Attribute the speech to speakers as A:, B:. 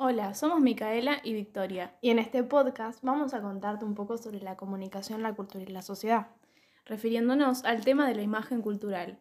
A: Hola, somos Micaela y Victoria.
B: Y en este podcast vamos a contarte un poco sobre la comunicación, la cultura y la sociedad,
A: refiriéndonos al tema de la imagen cultural.